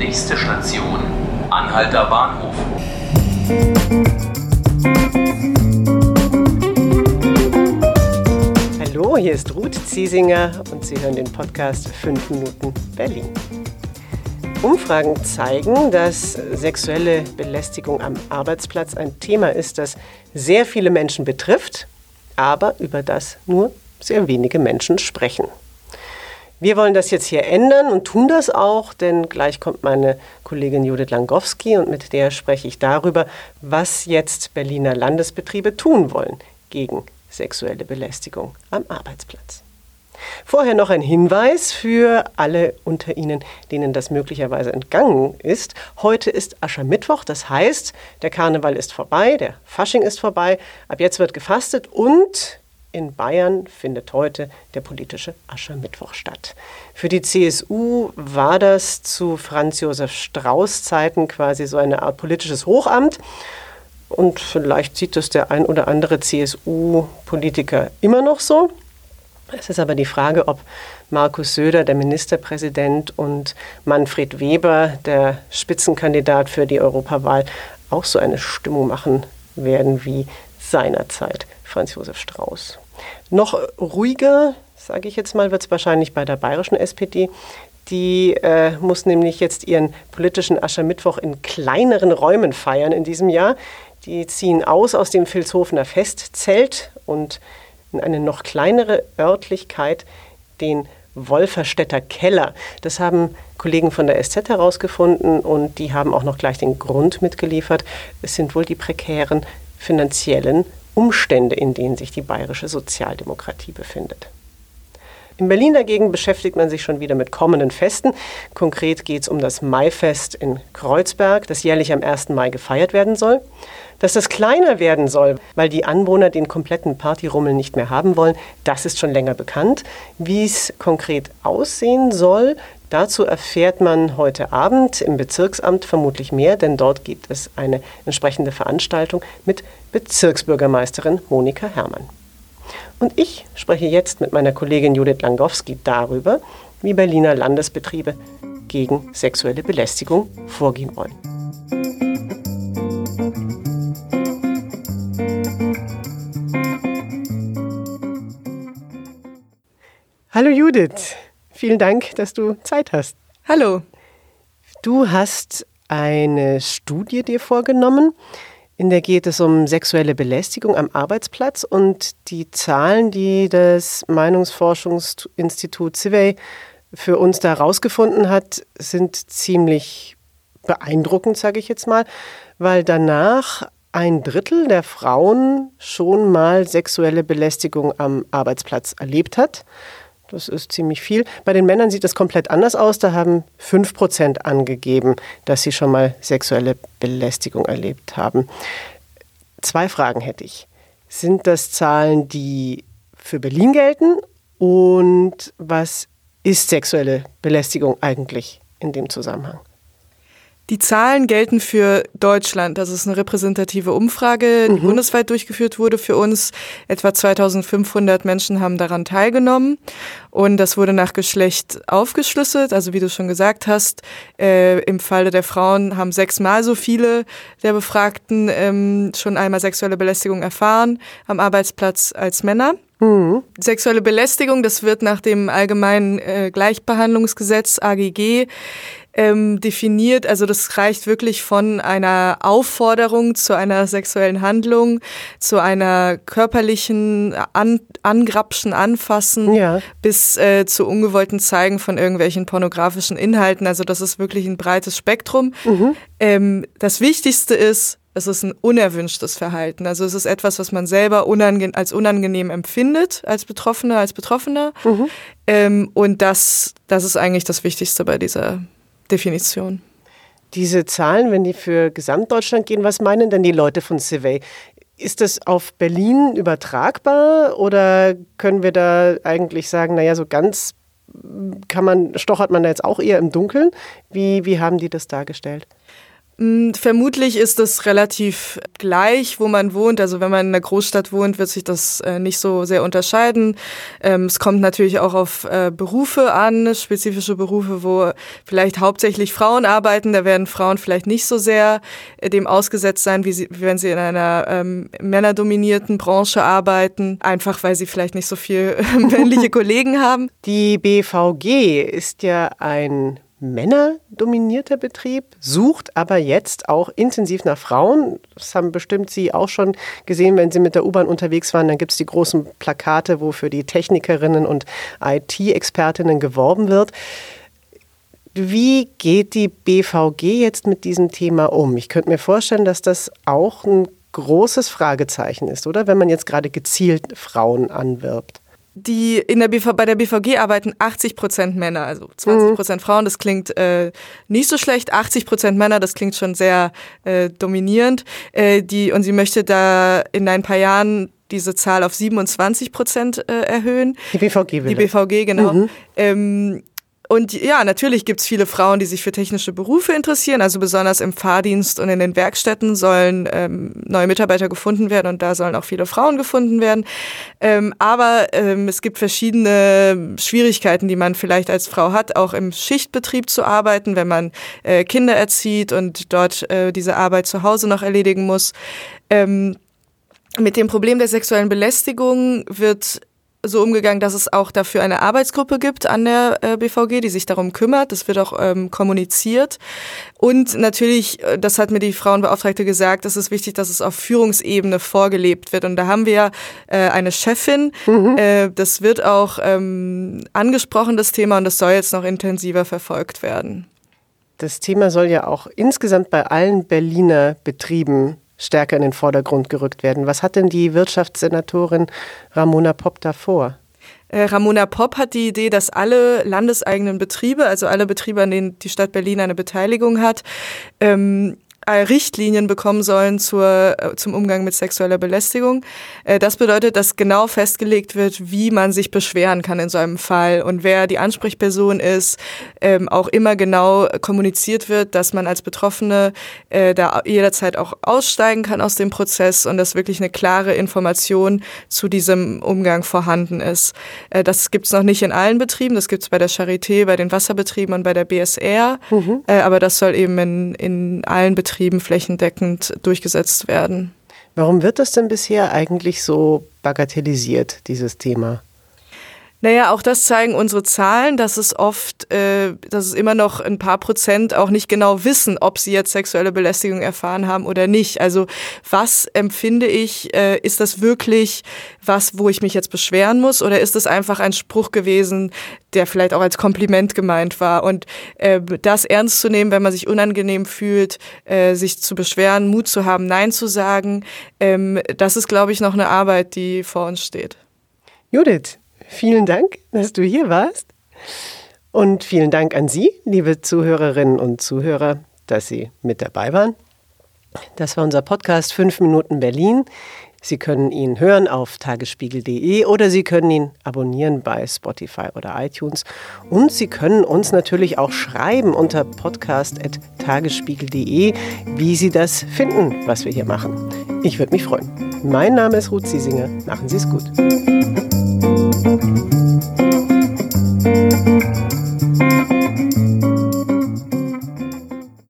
Nächste Station, Anhalter Bahnhof. Hallo, hier ist Ruth Ziesinger und Sie hören den Podcast 5 Minuten Berlin. Umfragen zeigen, dass sexuelle Belästigung am Arbeitsplatz ein Thema ist, das sehr viele Menschen betrifft, aber über das nur sehr wenige Menschen sprechen. Wir wollen das jetzt hier ändern und tun das auch, denn gleich kommt meine Kollegin Judith Langowski und mit der spreche ich darüber, was jetzt Berliner Landesbetriebe tun wollen gegen sexuelle Belästigung am Arbeitsplatz. Vorher noch ein Hinweis für alle unter Ihnen, denen das möglicherweise entgangen ist. Heute ist Aschermittwoch, das heißt, der Karneval ist vorbei, der Fasching ist vorbei, ab jetzt wird gefastet und in Bayern findet heute der politische Aschermittwoch statt. Für die CSU war das zu Franz Josef Strauß Zeiten quasi so eine Art politisches Hochamt. Und vielleicht sieht das der ein oder andere CSU-Politiker immer noch so. Es ist aber die Frage, ob Markus Söder, der Ministerpräsident, und Manfred Weber, der Spitzenkandidat für die Europawahl, auch so eine Stimmung machen werden wie seinerzeit Franz Josef Strauß. Noch ruhiger, sage ich jetzt mal, wird es wahrscheinlich bei der bayerischen SPD. Die äh, muss nämlich jetzt ihren politischen Aschermittwoch in kleineren Räumen feiern in diesem Jahr. Die ziehen aus aus dem Vilshofener Festzelt und in eine noch kleinere Örtlichkeit, den Wolferstädter Keller. Das haben Kollegen von der SZ herausgefunden und die haben auch noch gleich den Grund mitgeliefert. Es sind wohl die prekären finanziellen Umstände, in denen sich die bayerische Sozialdemokratie befindet. In Berlin dagegen beschäftigt man sich schon wieder mit kommenden Festen. Konkret geht es um das Maifest in Kreuzberg, das jährlich am 1. Mai gefeiert werden soll. Dass das kleiner werden soll, weil die Anwohner den kompletten Partyrummel nicht mehr haben wollen, das ist schon länger bekannt. Wie es konkret aussehen soll, dazu erfährt man heute Abend im Bezirksamt vermutlich mehr, denn dort gibt es eine entsprechende Veranstaltung mit Bezirksbürgermeisterin Monika Herrmann. Und ich spreche jetzt mit meiner Kollegin Judith Langowski darüber, wie Berliner Landesbetriebe gegen sexuelle Belästigung vorgehen wollen. Hallo Judith, vielen Dank, dass du Zeit hast. Hallo. Du hast eine Studie dir vorgenommen, in der geht es um sexuelle Belästigung am Arbeitsplatz und die Zahlen, die das Meinungsforschungsinstitut CIVEY für uns da herausgefunden hat, sind ziemlich beeindruckend, sage ich jetzt mal, weil danach ein Drittel der Frauen schon mal sexuelle Belästigung am Arbeitsplatz erlebt hat. Das ist ziemlich viel. Bei den Männern sieht es komplett anders aus. Da haben 5% angegeben, dass sie schon mal sexuelle Belästigung erlebt haben. Zwei Fragen hätte ich. Sind das Zahlen, die für Berlin gelten? Und was ist sexuelle Belästigung eigentlich in dem Zusammenhang? Die Zahlen gelten für Deutschland. Das ist eine repräsentative Umfrage, die mhm. bundesweit durchgeführt wurde für uns. Etwa 2500 Menschen haben daran teilgenommen. Und das wurde nach Geschlecht aufgeschlüsselt. Also wie du schon gesagt hast, äh, im Falle der Frauen haben sechsmal so viele der Befragten ähm, schon einmal sexuelle Belästigung erfahren am Arbeitsplatz als Männer. Mhm. Sexuelle Belästigung, das wird nach dem allgemeinen äh, Gleichbehandlungsgesetz AGG ähm, definiert. Also das reicht wirklich von einer Aufforderung zu einer sexuellen Handlung, zu einer körperlichen An Angrapschen, Anfassen, ja. bis äh, zu ungewollten Zeigen von irgendwelchen pornografischen Inhalten. Also das ist wirklich ein breites Spektrum. Mhm. Ähm, das Wichtigste ist, es ist ein unerwünschtes Verhalten. Also es ist etwas, was man selber unange als unangenehm empfindet, als Betroffener, als Betroffener. Mhm. Ähm, und das, das ist eigentlich das Wichtigste bei dieser Definition. Diese Zahlen, wenn die für Gesamtdeutschland gehen, was meinen denn die Leute von Civey? Ist das auf Berlin übertragbar oder können wir da eigentlich sagen, naja, so ganz kann man, stochert man da jetzt auch eher im Dunkeln? Wie, wie haben die das dargestellt? Hm, vermutlich ist es relativ gleich, wo man wohnt. Also wenn man in einer Großstadt wohnt, wird sich das äh, nicht so sehr unterscheiden. Ähm, es kommt natürlich auch auf äh, Berufe an, spezifische Berufe, wo vielleicht hauptsächlich Frauen arbeiten. Da werden Frauen vielleicht nicht so sehr äh, dem ausgesetzt sein, wie, sie, wie wenn sie in einer ähm, männerdominierten Branche arbeiten, einfach weil sie vielleicht nicht so viel männliche Kollegen haben. Die BVG ist ja ein männerdominierter Betrieb, sucht aber jetzt auch intensiv nach Frauen. Das haben bestimmt Sie auch schon gesehen, wenn Sie mit der U-Bahn unterwegs waren. Dann gibt es die großen Plakate, wo für die Technikerinnen und IT-Expertinnen geworben wird. Wie geht die BVG jetzt mit diesem Thema um? Ich könnte mir vorstellen, dass das auch ein großes Fragezeichen ist, oder? Wenn man jetzt gerade gezielt Frauen anwirbt die in der BV, bei der BVG arbeiten 80 Prozent Männer, also 20 Prozent mhm. Frauen. Das klingt äh, nicht so schlecht. 80 Prozent Männer, das klingt schon sehr äh, dominierend. Äh, die, und sie möchte da in ein paar Jahren diese Zahl auf 27 Prozent äh, erhöhen. Die BVG will Die BVG, genau. Mhm. Ähm, und ja, natürlich gibt's viele Frauen, die sich für technische Berufe interessieren. Also besonders im Fahrdienst und in den Werkstätten sollen ähm, neue Mitarbeiter gefunden werden und da sollen auch viele Frauen gefunden werden. Ähm, aber ähm, es gibt verschiedene Schwierigkeiten, die man vielleicht als Frau hat, auch im Schichtbetrieb zu arbeiten, wenn man äh, Kinder erzieht und dort äh, diese Arbeit zu Hause noch erledigen muss. Ähm, mit dem Problem der sexuellen Belästigung wird so umgegangen, dass es auch dafür eine Arbeitsgruppe gibt an der äh, BVG, die sich darum kümmert. Das wird auch ähm, kommuniziert. Und natürlich, äh, das hat mir die Frauenbeauftragte gesagt, es ist wichtig, dass es auf Führungsebene vorgelebt wird. Und da haben wir äh, eine Chefin. Mhm. Äh, das wird auch ähm, angesprochen, das Thema, und das soll jetzt noch intensiver verfolgt werden. Das Thema soll ja auch insgesamt bei allen Berliner Betrieben stärker in den Vordergrund gerückt werden. Was hat denn die Wirtschaftssenatorin Ramona Popp davor? Äh, Ramona Popp hat die Idee, dass alle landeseigenen Betriebe, also alle Betriebe, an denen die Stadt Berlin eine Beteiligung hat, ähm, äh, Richtlinien bekommen sollen zur, äh, zum Umgang mit sexueller Belästigung. Äh, das bedeutet, dass genau festgelegt wird, wie man sich beschweren kann in so einem Fall und wer die Ansprechperson ist. Ähm, auch immer genau kommuniziert wird, dass man als Betroffene da jederzeit auch aussteigen kann aus dem Prozess und dass wirklich eine klare Information zu diesem Umgang vorhanden ist. das gibt es noch nicht in allen Betrieben, das gibt es bei der Charité, bei den Wasserbetrieben und bei der BSR, mhm. aber das soll eben in, in allen Betrieben Betrieben flächendeckend durchgesetzt werden. Warum wird das denn bisher eigentlich so bagatellisiert, dieses Thema? Naja, auch das zeigen unsere Zahlen, dass es oft, äh, dass es immer noch ein paar Prozent auch nicht genau wissen, ob sie jetzt sexuelle Belästigung erfahren haben oder nicht. Also was empfinde ich, äh, ist das wirklich was, wo ich mich jetzt beschweren muss oder ist es einfach ein Spruch gewesen, der vielleicht auch als Kompliment gemeint war? Und äh, das ernst zu nehmen, wenn man sich unangenehm fühlt, äh, sich zu beschweren, Mut zu haben, Nein zu sagen, ähm, das ist, glaube ich, noch eine Arbeit, die vor uns steht. Judith, Vielen Dank, dass du hier warst. Und vielen Dank an Sie, liebe Zuhörerinnen und Zuhörer, dass Sie mit dabei waren. Das war unser Podcast 5 Minuten Berlin. Sie können ihn hören auf tagesspiegel.de oder Sie können ihn abonnieren bei Spotify oder iTunes. Und Sie können uns natürlich auch schreiben unter podcast.tagesspiegel.de, wie Sie das finden, was wir hier machen. Ich würde mich freuen. Mein Name ist Ruth Ziesinger. Machen Sie es gut.